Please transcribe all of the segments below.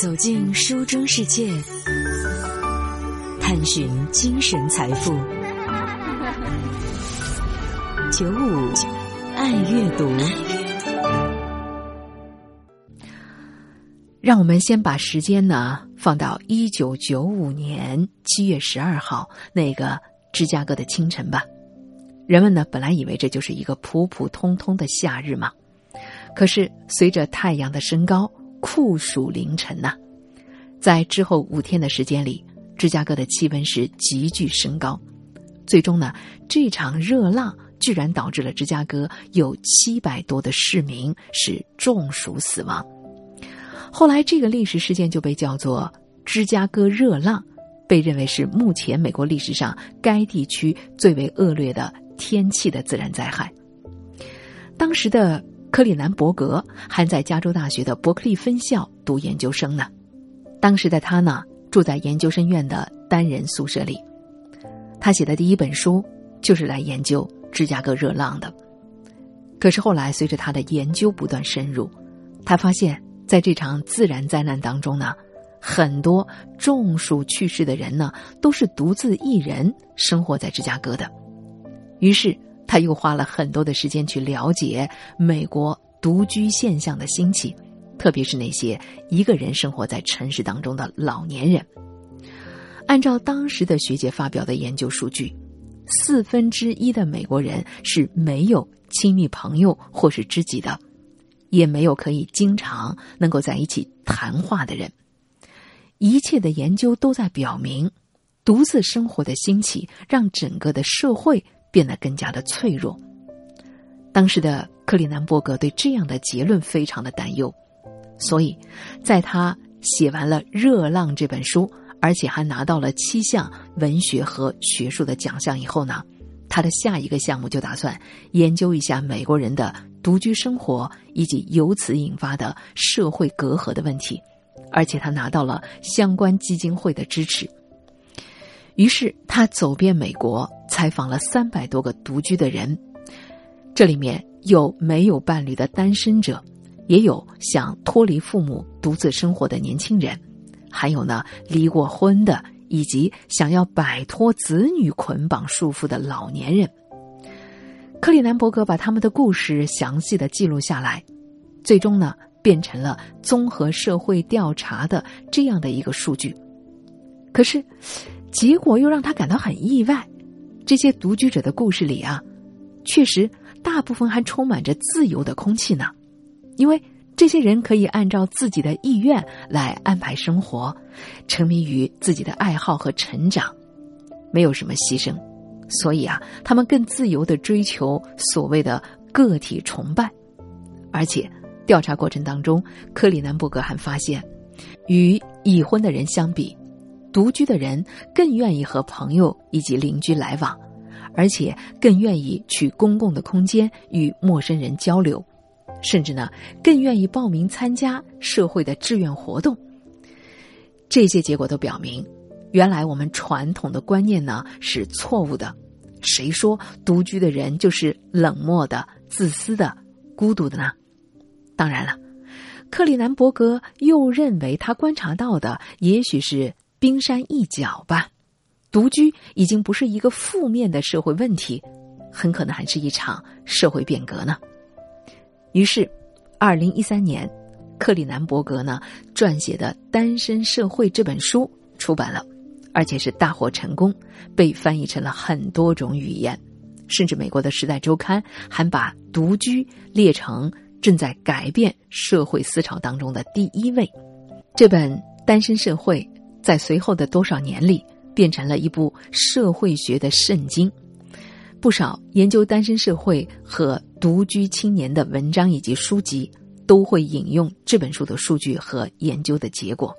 走进书中世界，探寻精神财富。九五爱阅读，让我们先把时间呢放到一九九五年七月十二号那个芝加哥的清晨吧。人们呢本来以为这就是一个普普通通的夏日嘛，可是随着太阳的升高。酷暑凌晨呐，在之后五天的时间里，芝加哥的气温是急剧升高，最终呢，这场热浪居然导致了芝加哥有七百多的市民是中暑死亡。后来，这个历史事件就被叫做芝加哥热浪，被认为是目前美国历史上该地区最为恶劣的天气的自然灾害。当时的。克里南伯格还在加州大学的伯克利分校读研究生呢。当时的他呢，住在研究生院的单人宿舍里。他写的第一本书就是来研究芝加哥热浪的。可是后来，随着他的研究不断深入，他发现，在这场自然灾难当中呢，很多中暑去世的人呢，都是独自一人生活在芝加哥的。于是。他又花了很多的时间去了解美国独居现象的兴起，特别是那些一个人生活在城市当中的老年人。按照当时的学界发表的研究数据，四分之一的美国人是没有亲密朋友或是知己的，也没有可以经常能够在一起谈话的人。一切的研究都在表明，独自生活的兴起让整个的社会。变得更加的脆弱。当时的克里南伯格对这样的结论非常的担忧，所以，在他写完了《热浪》这本书，而且还拿到了七项文学和学术的奖项以后呢，他的下一个项目就打算研究一下美国人的独居生活以及由此引发的社会隔阂的问题，而且他拿到了相关基金会的支持。于是他走遍美国。采访了三百多个独居的人，这里面有没有伴侣的单身者，也有想脱离父母独自生活的年轻人，还有呢离过婚的，以及想要摆脱子女捆绑束缚的老年人。克里南伯格把他们的故事详细的记录下来，最终呢变成了综合社会调查的这样的一个数据。可是，结果又让他感到很意外。这些独居者的故事里啊，确实大部分还充满着自由的空气呢，因为这些人可以按照自己的意愿来安排生活，沉迷于自己的爱好和成长，没有什么牺牲，所以啊，他们更自由的追求所谓的个体崇拜。而且，调查过程当中，克里南伯格还发现，与已婚的人相比。独居的人更愿意和朋友以及邻居来往，而且更愿意去公共的空间与陌生人交流，甚至呢更愿意报名参加社会的志愿活动。这些结果都表明，原来我们传统的观念呢是错误的。谁说独居的人就是冷漠的、自私的、孤独的呢？当然了，克里南伯格又认为他观察到的也许是。冰山一角吧，独居已经不是一个负面的社会问题，很可能还是一场社会变革呢。于是，二零一三年，克里南伯格呢撰写的《单身社会》这本书出版了，而且是大获成功，被翻译成了很多种语言，甚至美国的《时代周刊》还把独居列成正在改变社会思潮当中的第一位。这本《单身社会》。在随后的多少年里，变成了一部社会学的圣经。不少研究单身社会和独居青年的文章以及书籍，都会引用这本书的数据和研究的结果。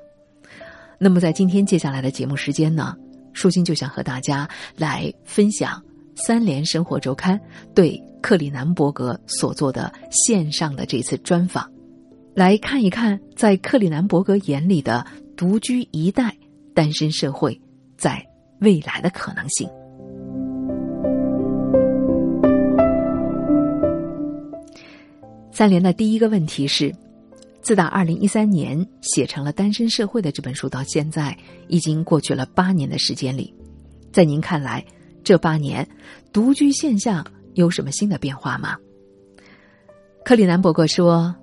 那么，在今天接下来的节目时间呢，舒心就想和大家来分享《三联生活周刊》对克里南伯格所做的线上的这次专访，来看一看在克里南伯格眼里的。独居一代，单身社会在未来的可能性。三联的第一个问题是：自打二零一三年写成了《单身社会》的这本书到现在，已经过去了八年的时间里，在您看来，这八年独居现象有什么新的变化吗？克里南伯格说，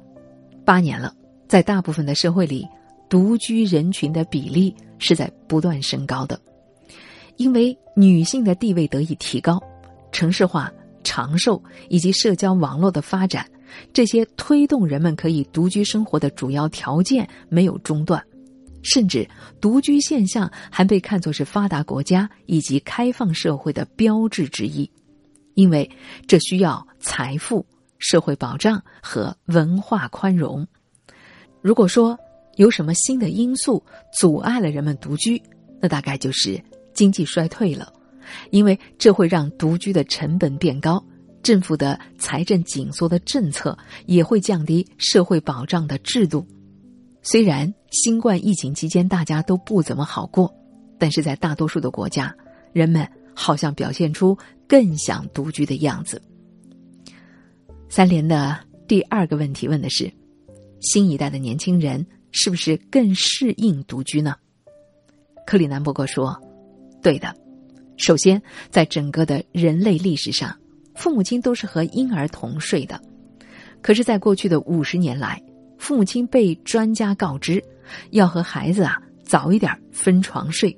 八年了，在大部分的社会里，独居人群的比例是在不断升高的，因为女性的地位得以提高，城市化、长寿以及社交网络的发展。这些推动人们可以独居生活的主要条件没有中断，甚至独居现象还被看作是发达国家以及开放社会的标志之一，因为这需要财富、社会保障和文化宽容。如果说有什么新的因素阻碍了人们独居，那大概就是经济衰退了，因为这会让独居的成本变高。政府的财政紧缩的政策也会降低社会保障的制度。虽然新冠疫情期间大家都不怎么好过，但是在大多数的国家，人们好像表现出更想独居的样子。三联的第二个问题问的是：新一代的年轻人是不是更适应独居呢？克里南伯格说：“对的。首先，在整个的人类历史上。”父母亲都是和婴儿同睡的，可是，在过去的五十年来，父母亲被专家告知要和孩子啊早一点分床睡。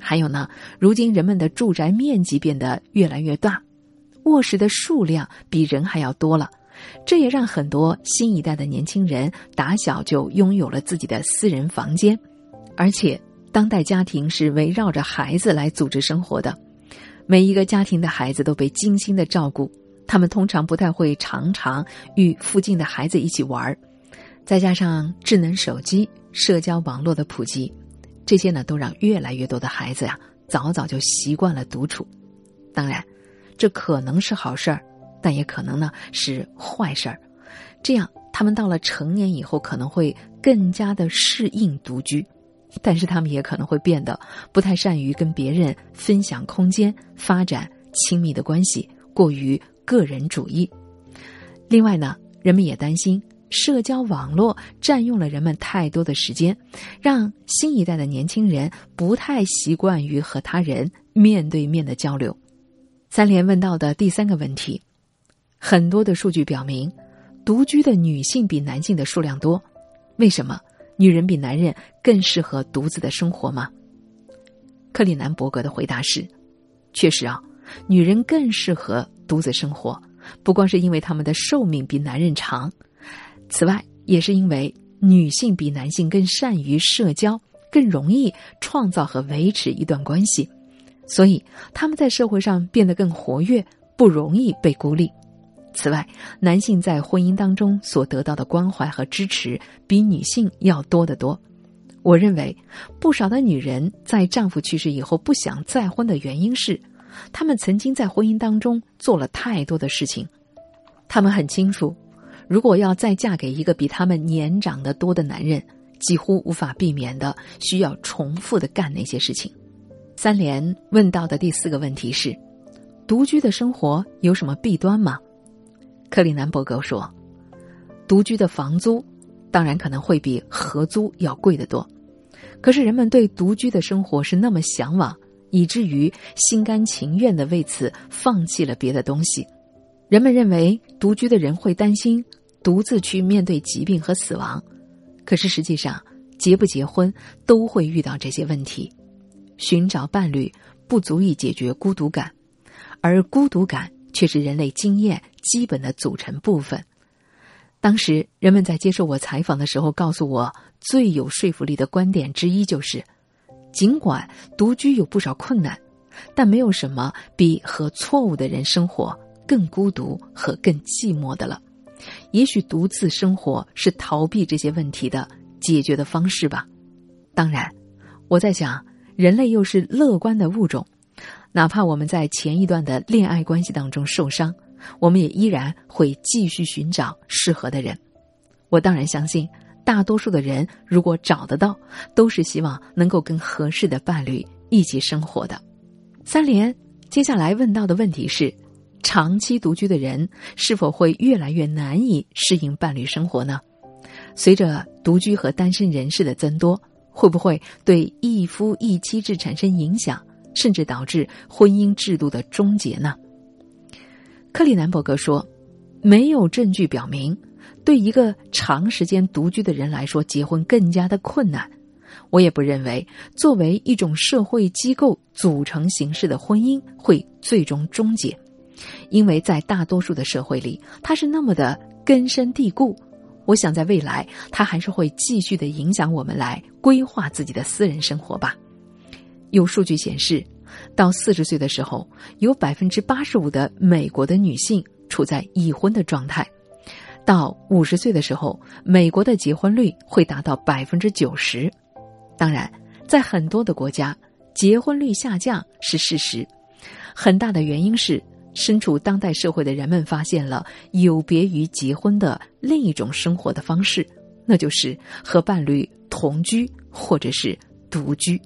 还有呢，如今人们的住宅面积变得越来越大，卧室的数量比人还要多了，这也让很多新一代的年轻人打小就拥有了自己的私人房间，而且，当代家庭是围绕着孩子来组织生活的。每一个家庭的孩子都被精心的照顾，他们通常不太会常常与附近的孩子一起玩儿，再加上智能手机、社交网络的普及，这些呢都让越来越多的孩子呀早早就习惯了独处。当然，这可能是好事儿，但也可能呢是坏事儿。这样，他们到了成年以后，可能会更加的适应独居。但是他们也可能会变得不太善于跟别人分享空间、发展亲密的关系，过于个人主义。另外呢，人们也担心社交网络占用了人们太多的时间，让新一代的年轻人不太习惯于和他人面对面的交流。三连问到的第三个问题，很多的数据表明，独居的女性比男性的数量多，为什么？女人比男人更适合独自的生活吗？克里南伯格的回答是：确实啊，女人更适合独自生活，不光是因为她们的寿命比男人长，此外也是因为女性比男性更善于社交，更容易创造和维持一段关系，所以他们在社会上变得更活跃，不容易被孤立。此外，男性在婚姻当中所得到的关怀和支持比女性要多得多。我认为，不少的女人在丈夫去世以后不想再婚的原因是，她们曾经在婚姻当中做了太多的事情。她们很清楚，如果要再嫁给一个比他们年长得多的男人，几乎无法避免的需要重复的干那些事情。三连问到的第四个问题是：独居的生活有什么弊端吗？克里南伯格说：“独居的房租当然可能会比合租要贵得多，可是人们对独居的生活是那么向往，以至于心甘情愿的为此放弃了别的东西。人们认为独居的人会担心独自去面对疾病和死亡，可是实际上结不结婚都会遇到这些问题。寻找伴侣不足以解决孤独感，而孤独感。”却是人类经验基本的组成部分。当时人们在接受我采访的时候，告诉我最有说服力的观点之一就是：尽管独居有不少困难，但没有什么比和错误的人生活更孤独和更寂寞的了。也许独自生活是逃避这些问题的解决的方式吧。当然，我在想，人类又是乐观的物种。哪怕我们在前一段的恋爱关系当中受伤，我们也依然会继续寻找适合的人。我当然相信，大多数的人如果找得到，都是希望能够跟合适的伴侣一起生活的。三连接下来问到的问题是：长期独居的人是否会越来越难以适应伴侣生活呢？随着独居和单身人士的增多，会不会对一夫一妻制产生影响，甚至导致婚姻制度的终结呢？克里南伯格说：“没有证据表明，对一个长时间独居的人来说，结婚更加的困难。我也不认为，作为一种社会机构组成形式的婚姻会最终终结，因为在大多数的社会里，它是那么的根深蒂固。我想，在未来，它还是会继续的影响我们来规划自己的私人生活吧。有数据显示。”到四十岁的时候，有百分之八十五的美国的女性处在已婚的状态；到五十岁的时候，美国的结婚率会达到百分之九十。当然，在很多的国家，结婚率下降是事实，很大的原因是身处当代社会的人们发现了有别于结婚的另一种生活的方式，那就是和伴侣同居或者是独居。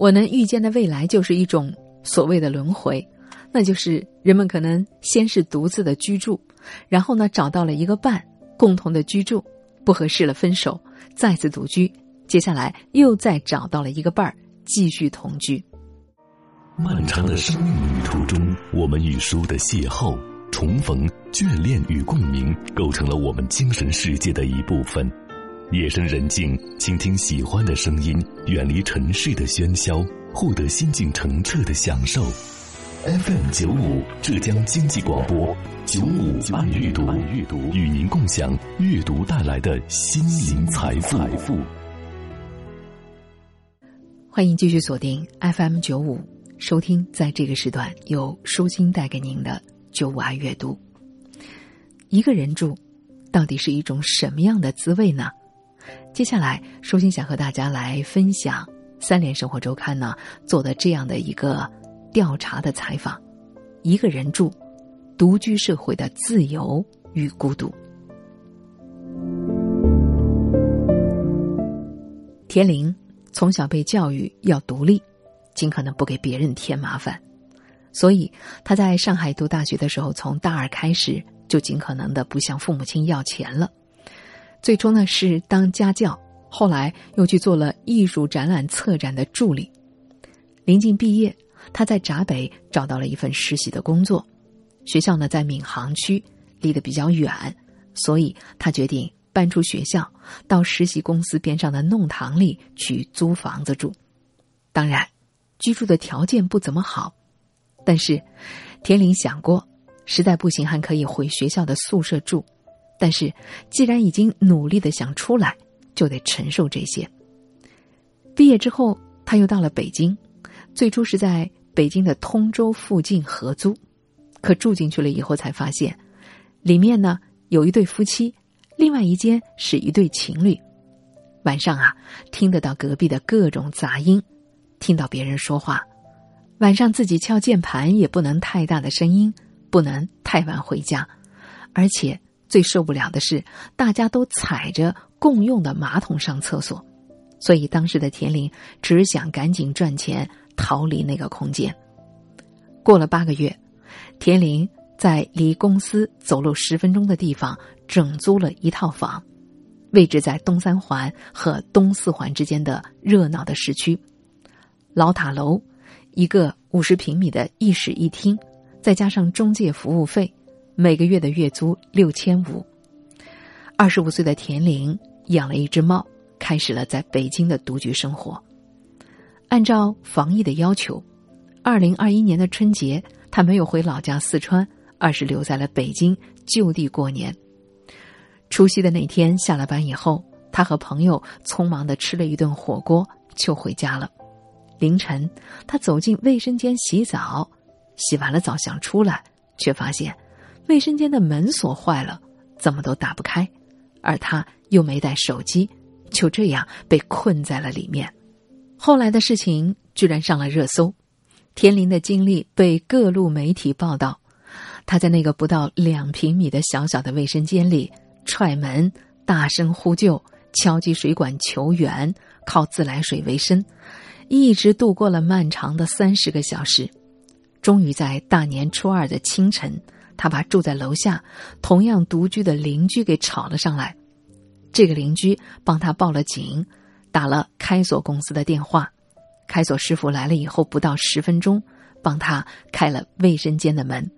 我能预见的未来就是一种所谓的轮回，那就是人们可能先是独自的居住，然后呢找到了一个伴，共同的居住，不合适了分手，再次独居，接下来又再找到了一个伴儿，继续同居。漫长的生命旅途中，我们与书的邂逅、重逢、眷恋与共鸣，构成了我们精神世界的一部分。夜深人静，倾听喜欢的声音，远离城市的喧嚣，获得心境澄澈的享受。FM 九五浙江经济广播九五爱阅读，与您共享阅读带来的心灵财富。欢迎继续锁定 FM 九五，收听在这个时段由舒心带给您的九五爱阅读。一个人住，到底是一种什么样的滋味呢？接下来，舒心想和大家来分享《三联生活周刊》呢做的这样的一个调查的采访：一个人住，独居社会的自由与孤独。田玲从小被教育要独立，尽可能不给别人添麻烦，所以他在上海读大学的时候，从大二开始就尽可能的不向父母亲要钱了。最初呢是当家教，后来又去做了艺术展览策展的助理。临近毕业，他在闸北找到了一份实习的工作。学校呢在闵行区，离得比较远，所以他决定搬出学校，到实习公司边上的弄堂里去租房子住。当然，居住的条件不怎么好，但是田玲想过，实在不行还可以回学校的宿舍住。但是，既然已经努力的想出来，就得承受这些。毕业之后，他又到了北京，最初是在北京的通州附近合租，可住进去了以后才发现，里面呢有一对夫妻，另外一间是一对情侣。晚上啊，听得到隔壁的各种杂音，听到别人说话。晚上自己敲键盘也不能太大的声音，不能太晚回家，而且。最受不了的是，大家都踩着共用的马桶上厕所，所以当时的田玲只想赶紧赚钱逃离那个空间。过了八个月，田玲在离公司走路十分钟的地方整租了一套房，位置在东三环和东四环之间的热闹的市区，老塔楼，一个五十平米的一室一厅，再加上中介服务费。每个月的月租六千五。二十五岁的田玲养了一只猫，开始了在北京的独居生活。按照防疫的要求，二零二一年的春节，他没有回老家四川，而是留在了北京就地过年。除夕的那天下了班以后，他和朋友匆忙的吃了一顿火锅就回家了。凌晨，他走进卫生间洗澡，洗完了澡想出来，却发现。卫生间的门锁坏了，怎么都打不开，而他又没带手机，就这样被困在了里面。后来的事情居然上了热搜，田林的经历被各路媒体报道。他在那个不到两平米的小小的卫生间里踹门、大声呼救、敲击水管求援，靠自来水为生，一直度过了漫长的三十个小时。终于在大年初二的清晨。他把住在楼下、同样独居的邻居给吵了上来。这个邻居帮他报了警，打了开锁公司的电话。开锁师傅来了以后，不到十分钟，帮他开了卫生间的门。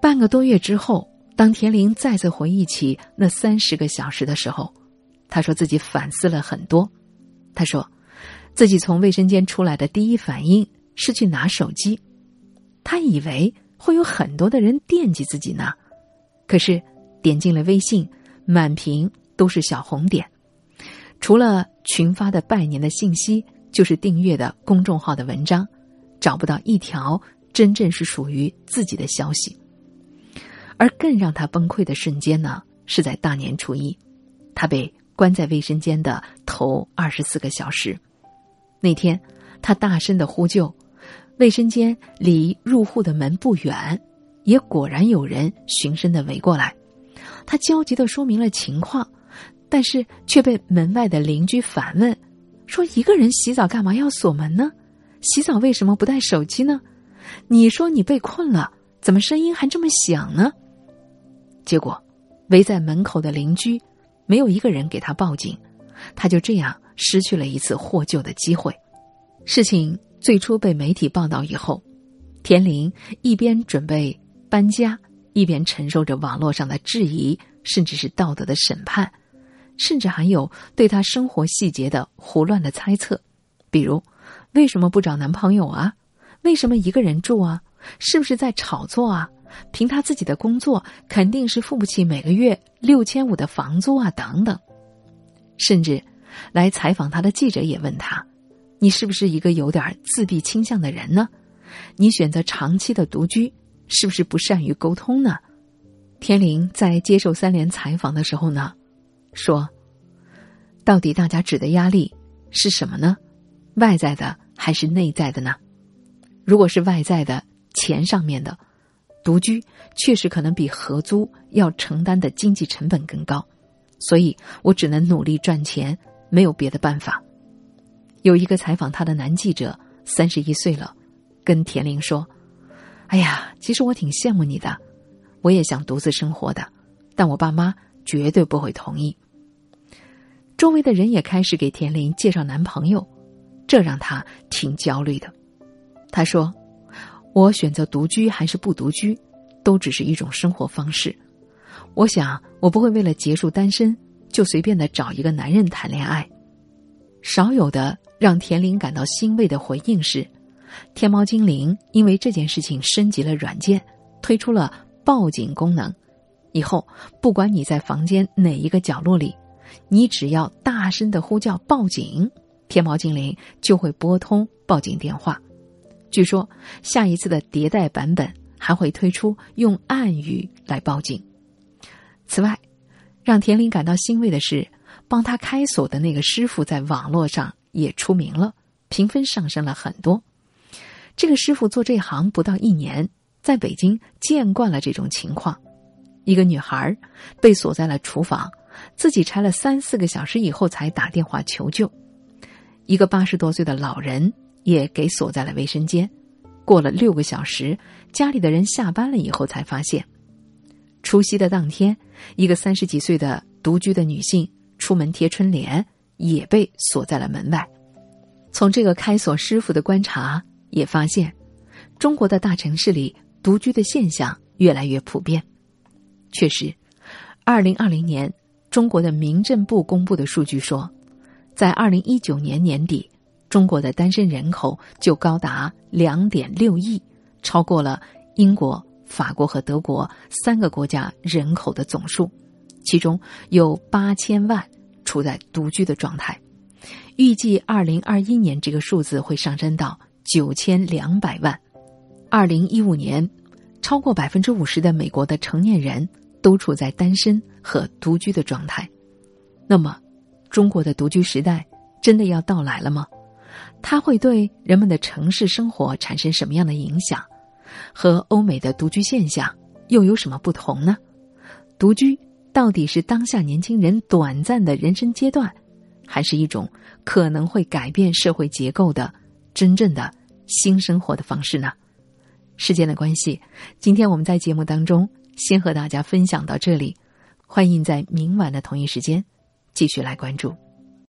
半个多月之后，当田玲再次回忆起那三十个小时的时候，他说自己反思了很多。他说，自己从卫生间出来的第一反应是去拿手机，他以为会有很多的人惦记自己呢，可是点进了微信，满屏都是小红点，除了群发的拜年的信息。就是订阅的公众号的文章，找不到一条真正是属于自己的消息。而更让他崩溃的瞬间呢，是在大年初一，他被关在卫生间的头二十四个小时。那天，他大声的呼救，卫生间离入户的门不远，也果然有人循声的围过来。他焦急的说明了情况，但是却被门外的邻居反问。说一个人洗澡干嘛要锁门呢？洗澡为什么不带手机呢？你说你被困了，怎么声音还这么响呢？结果，围在门口的邻居没有一个人给他报警，他就这样失去了一次获救的机会。事情最初被媒体报道以后，田林一边准备搬家，一边承受着网络上的质疑，甚至是道德的审判。甚至还有对他生活细节的胡乱的猜测，比如为什么不找男朋友啊？为什么一个人住啊？是不是在炒作啊？凭他自己的工作，肯定是付不起每个月六千五的房租啊！等等，甚至来采访他的记者也问他：“你是不是一个有点自闭倾向的人呢？你选择长期的独居，是不是不善于沟通呢？”天灵在接受三联采访的时候呢？说，到底大家指的压力是什么呢？外在的还是内在的呢？如果是外在的，钱上面的，独居确实可能比合租要承担的经济成本更高，所以我只能努力赚钱，没有别的办法。有一个采访他的男记者，三十一岁了，跟田玲说：“哎呀，其实我挺羡慕你的，我也想独自生活的，但我爸妈绝对不会同意。”周围的人也开始给田玲介绍男朋友，这让她挺焦虑的。她说：“我选择独居还是不独居，都只是一种生活方式。我想，我不会为了结束单身就随便的找一个男人谈恋爱。”少有的让田林感到欣慰的回应是，天猫精灵因为这件事情升级了软件，推出了报警功能。以后，不管你在房间哪一个角落里。你只要大声的呼叫报警，天猫精灵就会拨通报警电话。据说下一次的迭代版本还会推出用暗语来报警。此外，让田林感到欣慰的是，帮他开锁的那个师傅在网络上也出名了，评分上升了很多。这个师傅做这行不到一年，在北京见惯了这种情况：一个女孩被锁在了厨房。自己拆了三四个小时以后才打电话求救，一个八十多岁的老人也给锁在了卫生间。过了六个小时，家里的人下班了以后才发现，除夕的当天，一个三十几岁的独居的女性出门贴春联，也被锁在了门外。从这个开锁师傅的观察也发现，中国的大城市里独居的现象越来越普遍。确实，二零二零年。中国的民政部公布的数据说，在二零一九年年底，中国的单身人口就高达两点六亿，超过了英国、法国和德国三个国家人口的总数，其中有八千万处在独居的状态。预计二零二一年这个数字会上升到九千两百万。二零一五年，超过百分之五十的美国的成年人。都处在单身和独居的状态，那么，中国的独居时代真的要到来了吗？它会对人们的城市生活产生什么样的影响？和欧美的独居现象又有什么不同呢？独居到底是当下年轻人短暂的人生阶段，还是一种可能会改变社会结构的真正的新生活的方式呢？时间的关系，今天我们在节目当中。先和大家分享到这里，欢迎在明晚的同一时间继续来关注。